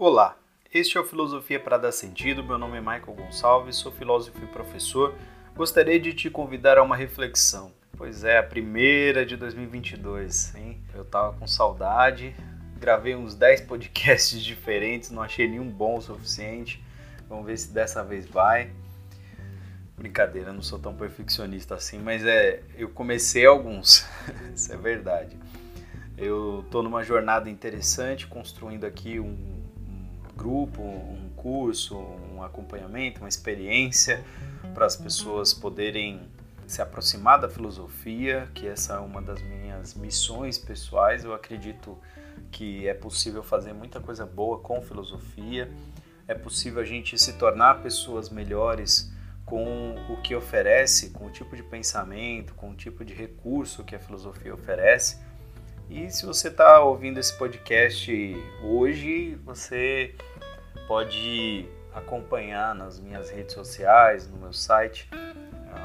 Olá, este é o Filosofia para Dar Sentido. Meu nome é Michael Gonçalves, sou filósofo e professor. Gostaria de te convidar a uma reflexão. Pois é, a primeira de 2022, hein? Eu tava com saudade, gravei uns 10 podcasts diferentes, não achei nenhum bom o suficiente. Vamos ver se dessa vez vai. Brincadeira, não sou tão perfeccionista assim, mas é, eu comecei alguns, isso é verdade. Eu estou numa jornada interessante, construindo aqui um grupo, um curso, um acompanhamento, uma experiência para as pessoas poderem se aproximar da filosofia, que essa é uma das minhas missões pessoais. Eu acredito que é possível fazer muita coisa boa com filosofia, é possível a gente se tornar pessoas melhores com o que oferece, com o tipo de pensamento, com o tipo de recurso que a filosofia oferece. E se você está ouvindo esse podcast hoje, você pode acompanhar nas minhas redes sociais, no meu site,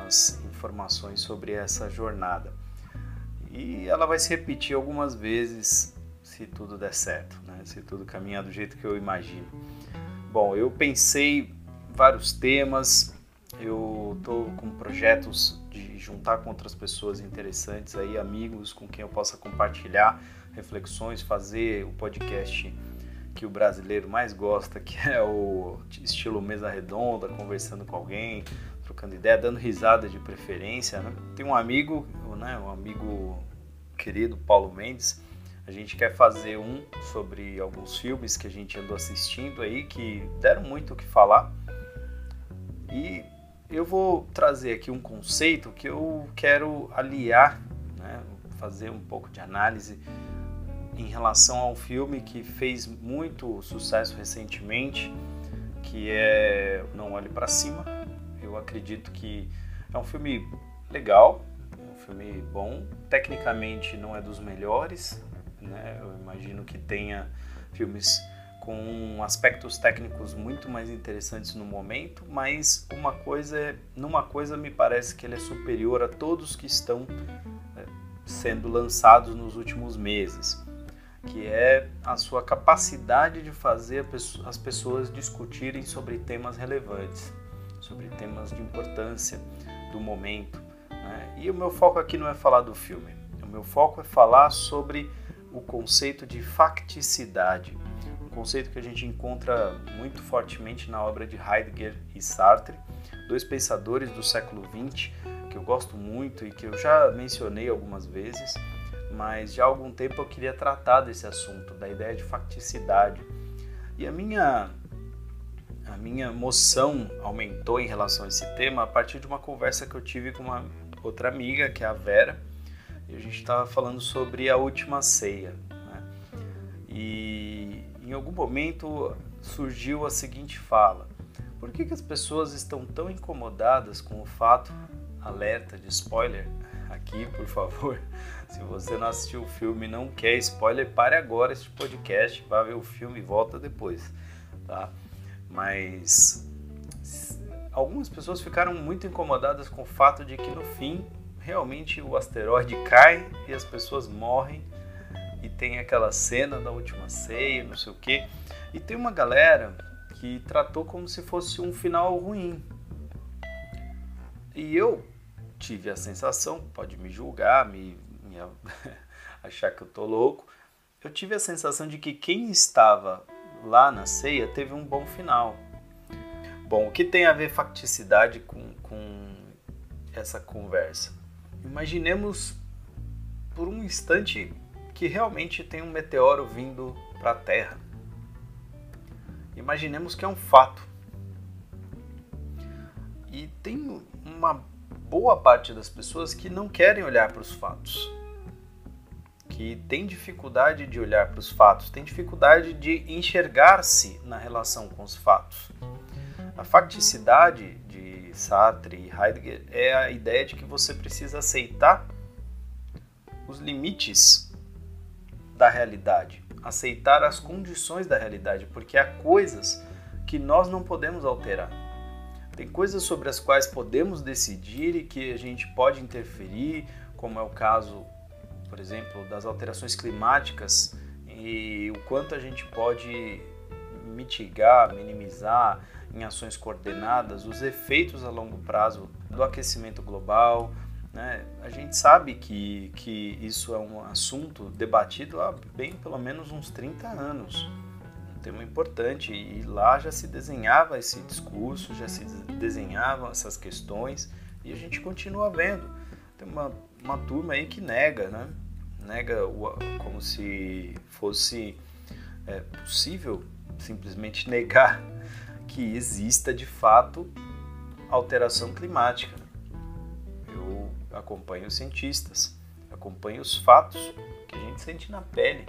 as informações sobre essa jornada. E ela vai se repetir algumas vezes se tudo der certo, né? se tudo caminhar do jeito que eu imagino. Bom, eu pensei vários temas, eu estou com projetos de juntar com outras pessoas interessantes aí, amigos com quem eu possa compartilhar reflexões, fazer o podcast que o brasileiro mais gosta, que é o estilo mesa redonda, conversando com alguém, trocando ideia, dando risada de preferência. Né? Tem um amigo, né, um amigo querido, Paulo Mendes, a gente quer fazer um sobre alguns filmes que a gente andou assistindo aí, que deram muito o que falar. E eu vou trazer aqui um conceito que eu quero aliar, né, fazer um pouco de análise em relação ao filme que fez muito sucesso recentemente, que é Não Olhe para Cima. Eu acredito que é um filme legal, um filme bom. Tecnicamente não é dos melhores, né? Eu imagino que tenha filmes com aspectos técnicos muito mais interessantes no momento, mas uma coisa, numa coisa me parece que ele é superior a todos que estão é, sendo lançados nos últimos meses, que é a sua capacidade de fazer as pessoas discutirem sobre temas relevantes, sobre temas de importância do momento. Né? E o meu foco aqui não é falar do filme, o meu foco é falar sobre o conceito de facticidade conceito que a gente encontra muito fortemente na obra de Heidegger e Sartre, dois pensadores do século XX que eu gosto muito e que eu já mencionei algumas vezes, mas já há algum tempo eu queria tratar desse assunto, da ideia de facticidade. E a minha a minha emoção aumentou em relação a esse tema a partir de uma conversa que eu tive com uma outra amiga, que é a Vera, e a gente estava falando sobre a última ceia. Né? E em algum momento surgiu a seguinte fala: Por que, que as pessoas estão tão incomodadas com o fato, alerta de spoiler, aqui por favor, se você não assistiu o filme e não quer spoiler, pare agora este podcast, vá ver o filme e volta depois, tá? Mas algumas pessoas ficaram muito incomodadas com o fato de que no fim realmente o asteroide cai e as pessoas morrem e tem aquela cena da última ceia, não sei o quê. E tem uma galera que tratou como se fosse um final ruim. E eu tive a sensação, pode me julgar, me, me achar que eu tô louco, eu tive a sensação de que quem estava lá na ceia teve um bom final. Bom, o que tem a ver facticidade com, com essa conversa? Imaginemos por um instante que realmente tem um meteoro vindo para a Terra. Imaginemos que é um fato. E tem uma boa parte das pessoas que não querem olhar para os fatos, que tem dificuldade de olhar para os fatos, tem dificuldade de enxergar-se na relação com os fatos. A facticidade de Sartre e Heidegger é a ideia de que você precisa aceitar os limites da realidade, aceitar as condições da realidade, porque há coisas que nós não podemos alterar. Tem coisas sobre as quais podemos decidir e que a gente pode interferir, como é o caso, por exemplo, das alterações climáticas e o quanto a gente pode mitigar, minimizar em ações coordenadas os efeitos a longo prazo do aquecimento global. Né? A gente sabe que, que isso é um assunto debatido há bem pelo menos uns 30 anos. Tema importante e lá já se desenhava esse discurso, já se desenhavam essas questões e a gente continua vendo. Tem uma, uma turma aí que nega, né? Nega o, como se fosse é, possível simplesmente negar que exista de fato alteração climática. Eu acompanho os cientistas, acompanho os fatos que a gente sente na pele.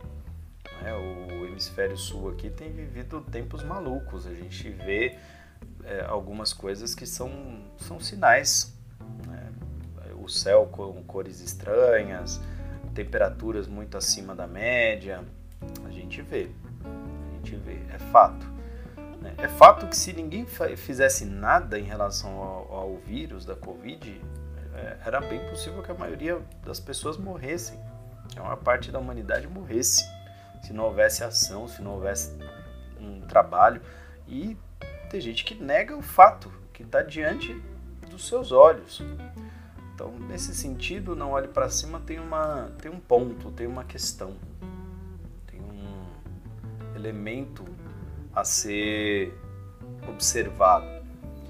Né? O hemisfério sul aqui tem vivido tempos malucos. A gente vê é, algumas coisas que são, são sinais. Né? O céu com cores estranhas, temperaturas muito acima da média. A gente vê, a gente vê, é fato. Né? É fato que se ninguém fizesse nada em relação ao, ao vírus da Covid, é, era bem possível que a maioria das pessoas morressem, que a maior parte da humanidade morresse, se não houvesse ação, se não houvesse um trabalho. E tem gente que nega o fato que está diante dos seus olhos. Então, nesse sentido, não olhe para cima tem uma tem um ponto, tem uma questão, tem um elemento a ser observado.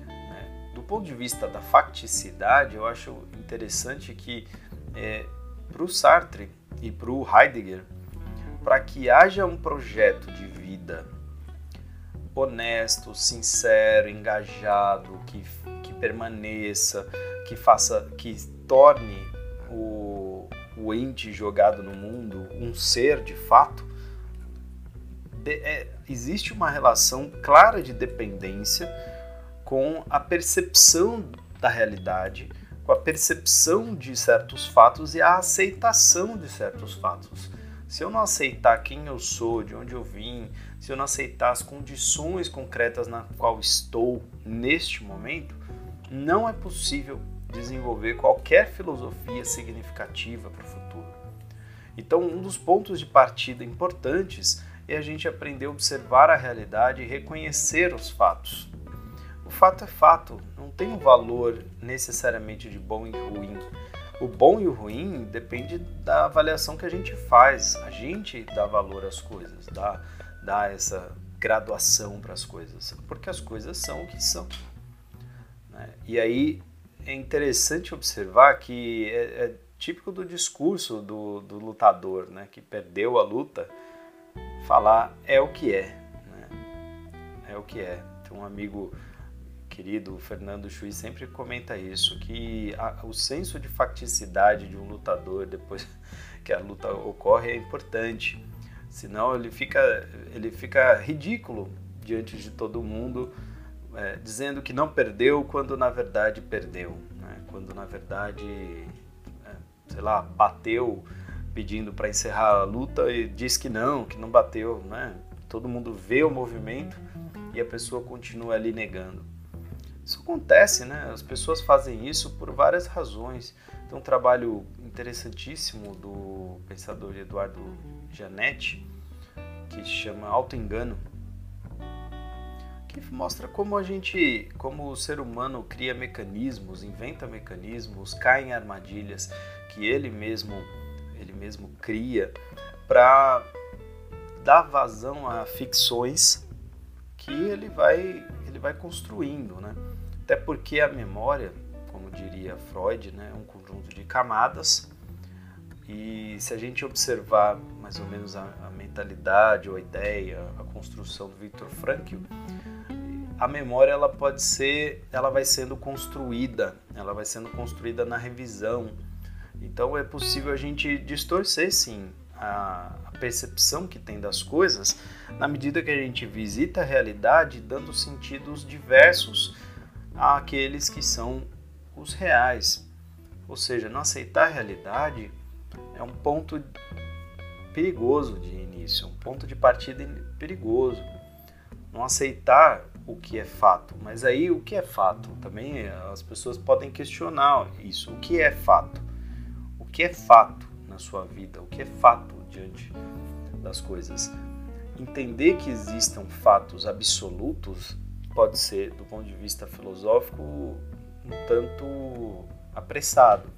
Né? Do ponto de vista da facticidade, eu acho interessante que é, para o Sartre e para o Heidegger, para que haja um projeto de vida honesto, sincero, engajado, que, que permaneça, que faça, que torne o, o ente jogado no mundo um ser de fato, de, é, existe uma relação clara de dependência com a percepção da realidade, com a percepção de certos fatos e a aceitação de certos fatos. Se eu não aceitar quem eu sou, de onde eu vim, se eu não aceitar as condições concretas na qual estou neste momento, não é possível desenvolver qualquer filosofia significativa para o futuro. Então, um dos pontos de partida importantes é a gente aprender a observar a realidade e reconhecer os fatos. O fato é fato, não tem um valor necessariamente de bom e ruim. O bom e o ruim depende da avaliação que a gente faz. A gente dá valor às coisas, dá, dá essa graduação para as coisas, porque as coisas são o que são. Né? E aí é interessante observar que é, é típico do discurso do, do lutador, né, que perdeu a luta falar é o que é. Né? É o que é. Tem um amigo querido, Fernando Chui, sempre comenta isso, que a, o senso de facticidade de um lutador depois que a luta ocorre é importante. Senão ele fica, ele fica ridículo diante de todo mundo, é, dizendo que não perdeu quando na verdade perdeu. Né? Quando na verdade, é, sei lá, bateu pedindo para encerrar a luta e diz que não, que não bateu, né? Todo mundo vê o movimento e a pessoa continua ali negando. Isso acontece, né? As pessoas fazem isso por várias razões. Tem um trabalho interessantíssimo do pensador Eduardo Janetti que se chama Auto Engano, que mostra como a gente, como o ser humano cria mecanismos, inventa mecanismos, cai em armadilhas que ele mesmo ele mesmo cria para dar vazão a ficções que ele vai ele vai construindo, né? Até porque a memória, como diria Freud, né, é um conjunto de camadas. E se a gente observar mais ou menos a, a mentalidade ou a ideia, a construção do Viktor Frankl, a memória ela pode ser, ela vai sendo construída, ela vai sendo construída na revisão, então é possível a gente distorcer sim a, a percepção que tem das coisas na medida que a gente visita a realidade dando sentidos diversos àqueles que são os reais. Ou seja, não aceitar a realidade é um ponto perigoso de início, um ponto de partida perigoso. Não aceitar o que é fato. Mas aí o que é fato? Também as pessoas podem questionar isso. O que é fato? que é fato na sua vida, o que é fato diante das coisas. entender que existam fatos absolutos pode ser, do ponto de vista filosófico, um tanto apressado.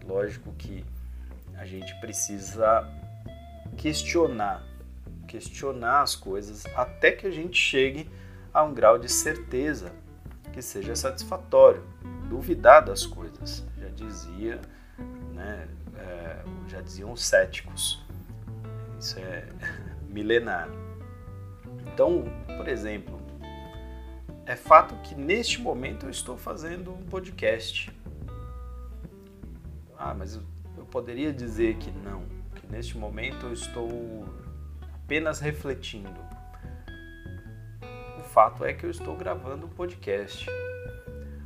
É lógico que a gente precisa questionar, questionar as coisas até que a gente chegue a um grau de certeza que seja satisfatório, duvidar das coisas. Já dizia, né, é, já diziam os céticos. Isso é milenar. Então, por exemplo, é fato que neste momento eu estou fazendo um podcast. Ah, mas eu, poderia dizer que não, que neste momento eu estou apenas refletindo. O fato é que eu estou gravando um podcast.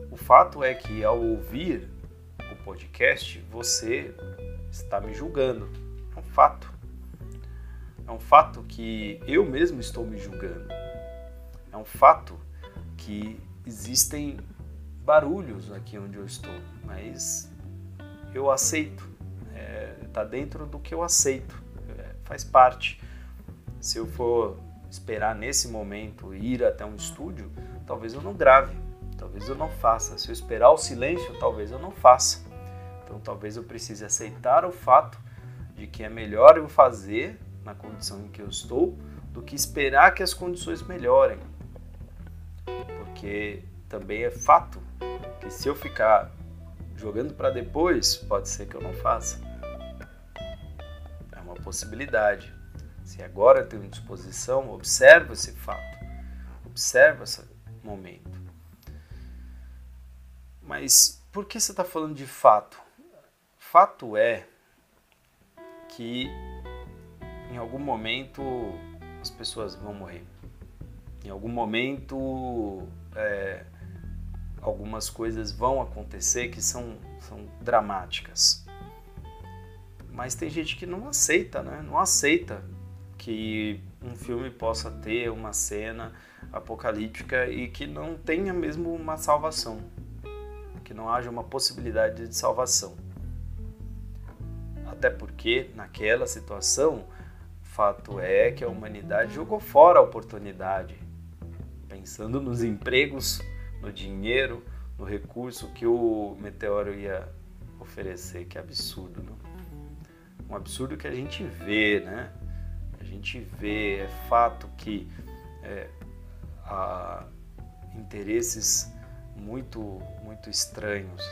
O fato é que ao ouvir o podcast, você está me julgando. É um fato. É um fato que eu mesmo estou me julgando. É um fato que existem barulhos aqui onde eu estou, mas eu aceito, está é, tá dentro do que eu aceito, é, faz parte. Se eu for esperar nesse momento ir até um estúdio, talvez eu não grave, talvez eu não faça. Se eu esperar o silêncio, talvez eu não faça. Então talvez eu precise aceitar o fato de que é melhor eu fazer na condição em que eu estou do que esperar que as condições melhorem porque também é fato que se eu ficar jogando para depois, pode ser que eu não faça. É uma possibilidade. Se agora eu tenho disposição, observa esse fato, observa esse momento. Mas por que você está falando de fato? Fato é que em algum momento as pessoas vão morrer. Em algum momento é, algumas coisas vão acontecer que são, são dramáticas. Mas tem gente que não aceita, né? Não aceita que um filme possa ter uma cena apocalíptica e que não tenha mesmo uma salvação, que não haja uma possibilidade de salvação. Até porque naquela situação, fato é que a humanidade jogou fora a oportunidade pensando nos empregos, no dinheiro, no recurso que o meteoro ia oferecer. Que absurdo, não? Um absurdo que a gente vê, né? A gente vê, é fato que é, há interesses muito, muito estranhos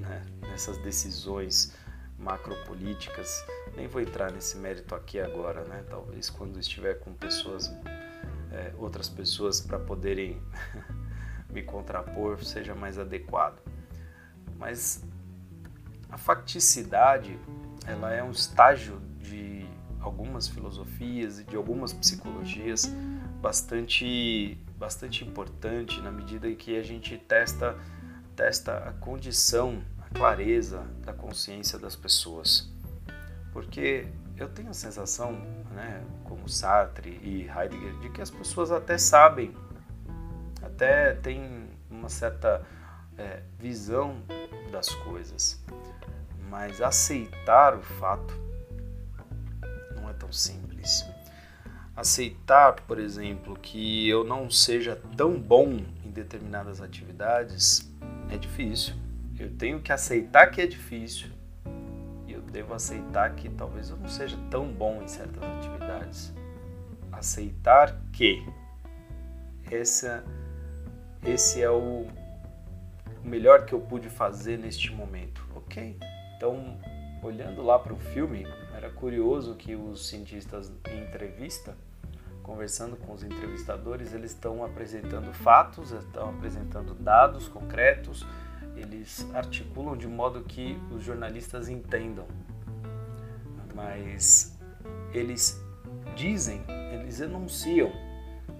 né? nessas decisões macropolíticas. Nem vou entrar nesse mérito aqui agora, né? Talvez quando estiver com pessoas é, outras pessoas para poderem me contrapor seja mais adequado. Mas a facticidade ela é um estágio de algumas filosofias e de algumas psicologias bastante bastante importante na medida em que a gente testa testa a condição, a clareza da consciência das pessoas. Porque eu tenho a sensação, né, Sartre e Heidegger, de que as pessoas até sabem, até têm uma certa é, visão das coisas, mas aceitar o fato não é tão simples. Aceitar, por exemplo, que eu não seja tão bom em determinadas atividades é difícil. Eu tenho que aceitar que é difícil devo aceitar que talvez eu não seja tão bom em certas atividades. Aceitar que essa, esse é o, o melhor que eu pude fazer neste momento. Ok. Então, olhando lá para o filme, era curioso que os cientistas em entrevista, conversando com os entrevistadores, eles estão apresentando fatos, estão apresentando dados concretos, eles articulam de modo que os jornalistas entendam. Mas eles dizem, eles enunciam.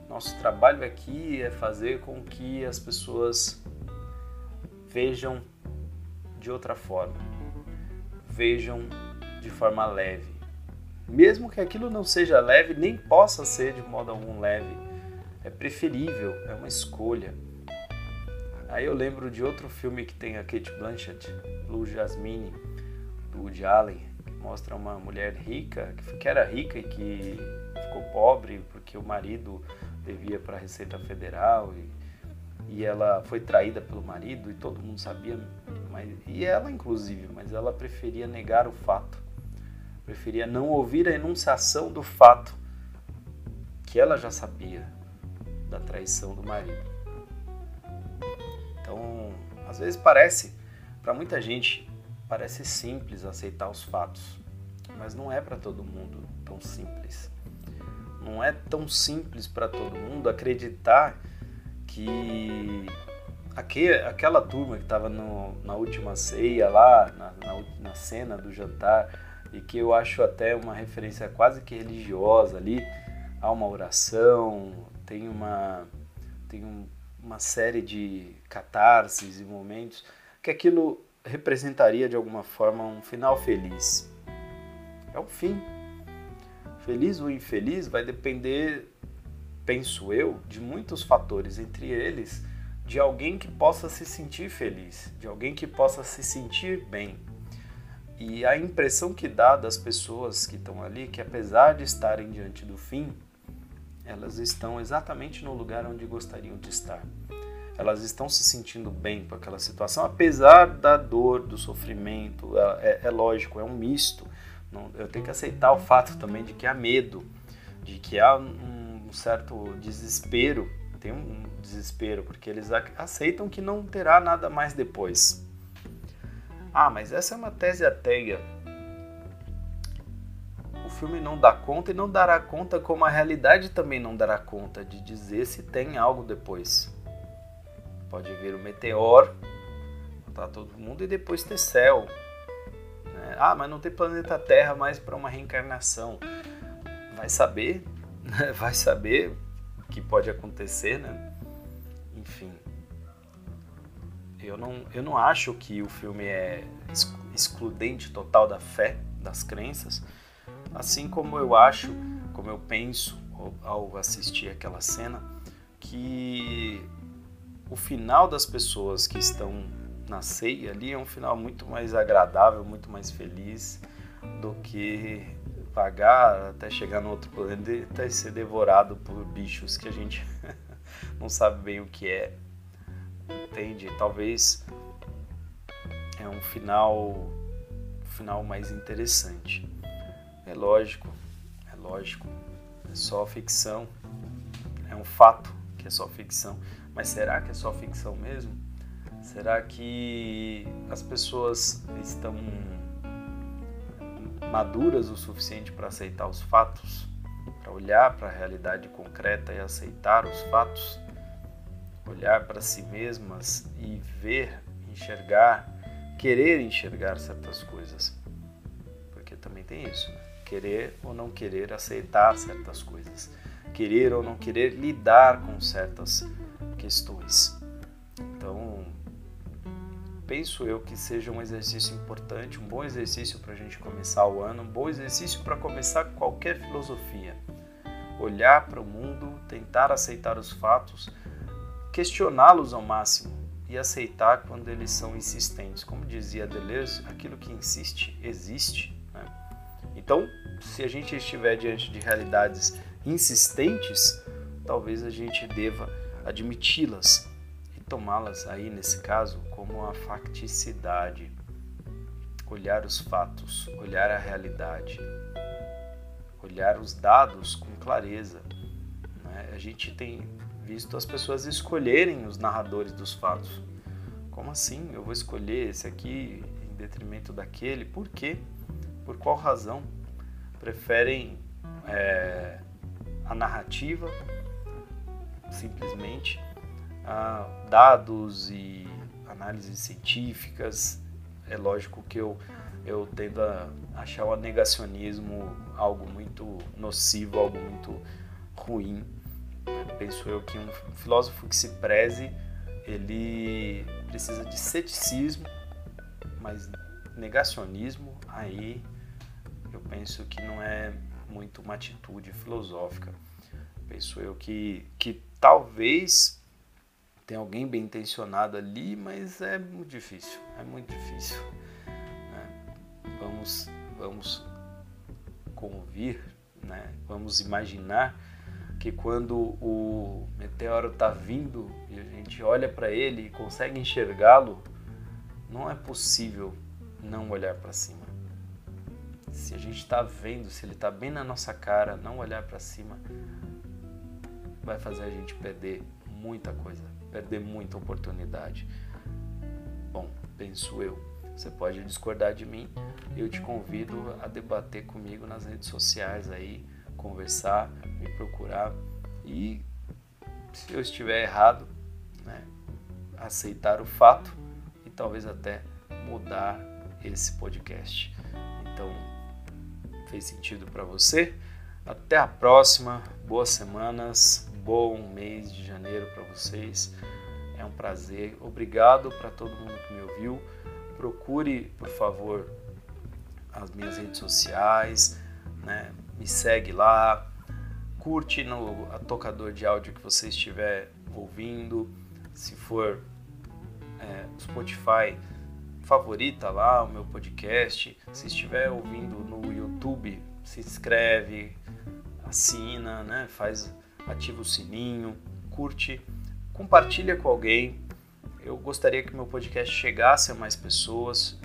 Nosso trabalho aqui é fazer com que as pessoas vejam de outra forma, vejam de forma leve. Mesmo que aquilo não seja leve, nem possa ser de modo algum leve, é preferível, é uma escolha. Aí eu lembro de outro filme que tem a Kate Blanchett, Blue Jasmine, do Woody Allen, mostra uma mulher rica, que era rica e que ficou pobre porque o marido devia para a Receita Federal e, e ela foi traída pelo marido e todo mundo sabia, mas, e ela inclusive, mas ela preferia negar o fato, preferia não ouvir a enunciação do fato que ela já sabia da traição do marido. Então, às vezes parece, para muita gente, parece simples aceitar os fatos, mas não é para todo mundo tão simples. Não é tão simples para todo mundo acreditar que aquela turma que estava na última ceia lá, na, na, na cena do jantar, e que eu acho até uma referência quase que religiosa ali, há uma oração, tem uma, tem um, uma série de catarses e momentos que aquilo representaria de alguma forma um final feliz. É o fim. Feliz ou infeliz vai depender, penso eu, de muitos fatores, entre eles de alguém que possa se sentir feliz, de alguém que possa se sentir bem. E a impressão que dá das pessoas que estão ali, que apesar de estarem diante do fim, elas estão exatamente no lugar onde gostariam de estar. Elas estão se sentindo bem com aquela situação, apesar da dor, do sofrimento. É, é, é lógico, é um misto. Não, eu tenho que aceitar o fato também de que há medo, de que há um, um certo desespero. Tem um desespero, porque eles aceitam que não terá nada mais depois. Ah, mas essa é uma tese ateia o filme não dá conta e não dará conta como a realidade também não dará conta de dizer se tem algo depois. Pode vir o meteoro, matar todo mundo e depois ter céu. Né? Ah, mas não tem planeta Terra mais para uma reencarnação. Vai saber, né? vai saber o que pode acontecer, né? Enfim. Eu não, eu não acho que o filme é excludente total da fé, das crenças, Assim como eu acho, como eu penso ao assistir aquela cena, que o final das pessoas que estão na ceia ali é um final muito mais agradável, muito mais feliz do que vagar até chegar no outro planeta e ser devorado por bichos que a gente não sabe bem o que é. Entende? Talvez é um final, um final mais interessante. É lógico, é lógico. É só ficção. É um fato que é só ficção. Mas será que é só ficção mesmo? Será que as pessoas estão maduras o suficiente para aceitar os fatos? Para olhar para a realidade concreta e aceitar os fatos? Olhar para si mesmas e ver, enxergar, querer enxergar certas coisas. Porque também tem isso, né? querer ou não querer aceitar certas coisas, querer ou não querer lidar com certas questões. Então, penso eu que seja um exercício importante, um bom exercício para a gente começar o ano, um bom exercício para começar qualquer filosofia. Olhar para o mundo, tentar aceitar os fatos, questioná-los ao máximo e aceitar quando eles são insistentes. Como dizia Deleuze, aquilo que insiste existe. Né? Então, se a gente estiver diante de realidades insistentes, talvez a gente deva admiti-las e tomá-las aí nesse caso como a facticidade, olhar os fatos, olhar a realidade, olhar os dados com clareza. Né? A gente tem visto as pessoas escolherem os narradores dos fatos. Como assim? Eu vou escolher esse aqui em detrimento daquele? Por quê? Por qual razão? preferem é, a narrativa, simplesmente, a dados e análises científicas. É lógico que eu, eu tendo a achar o negacionismo algo muito nocivo, algo muito ruim. Penso eu que um filósofo que se preze, ele precisa de ceticismo, mas negacionismo aí eu penso que não é muito uma atitude filosófica. Penso eu que, que talvez tenha alguém bem intencionado ali, mas é muito difícil, é muito difícil. Né? Vamos, vamos convir Né? Vamos imaginar que quando o meteoro está vindo e a gente olha para ele e consegue enxergá-lo, não é possível não olhar para cima. Se a gente está vendo, se ele está bem na nossa cara, não olhar para cima vai fazer a gente perder muita coisa, perder muita oportunidade. Bom, penso eu. Você pode discordar de mim. Eu te convido a debater comigo nas redes sociais aí, conversar, me procurar e se eu estiver errado, né, aceitar o fato e talvez até mudar esse podcast. Então, fez sentido para você? Até a próxima. Boas semanas, bom mês de janeiro para vocês. É um prazer. Obrigado para todo mundo que me ouviu. Procure, por favor, as minhas redes sociais, né? Me segue lá, curte no tocador de áudio que você estiver ouvindo. Se for é, Spotify, favorita lá o meu podcast. Se estiver ouvindo no YouTube, se inscreve, assina, né? Faz, ativa o sininho, curte, compartilha com alguém. Eu gostaria que meu podcast chegasse a mais pessoas,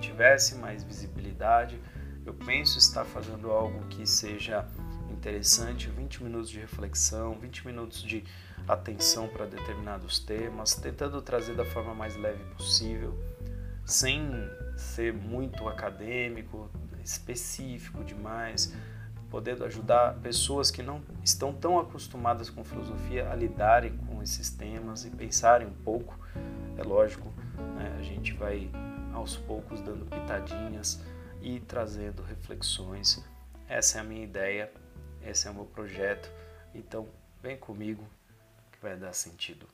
tivesse mais visibilidade. Eu penso estar fazendo algo que seja interessante, 20 minutos de reflexão, 20 minutos de atenção para determinados temas, tentando trazer da forma mais leve possível, sem ser muito acadêmico, específico demais, podendo ajudar pessoas que não estão tão acostumadas com filosofia a lidarem com esses temas e pensarem um pouco. É lógico, né? a gente vai aos poucos dando pitadinhas e trazendo reflexões. Essa é a minha ideia esse é o meu projeto. Então, vem comigo que vai dar sentido.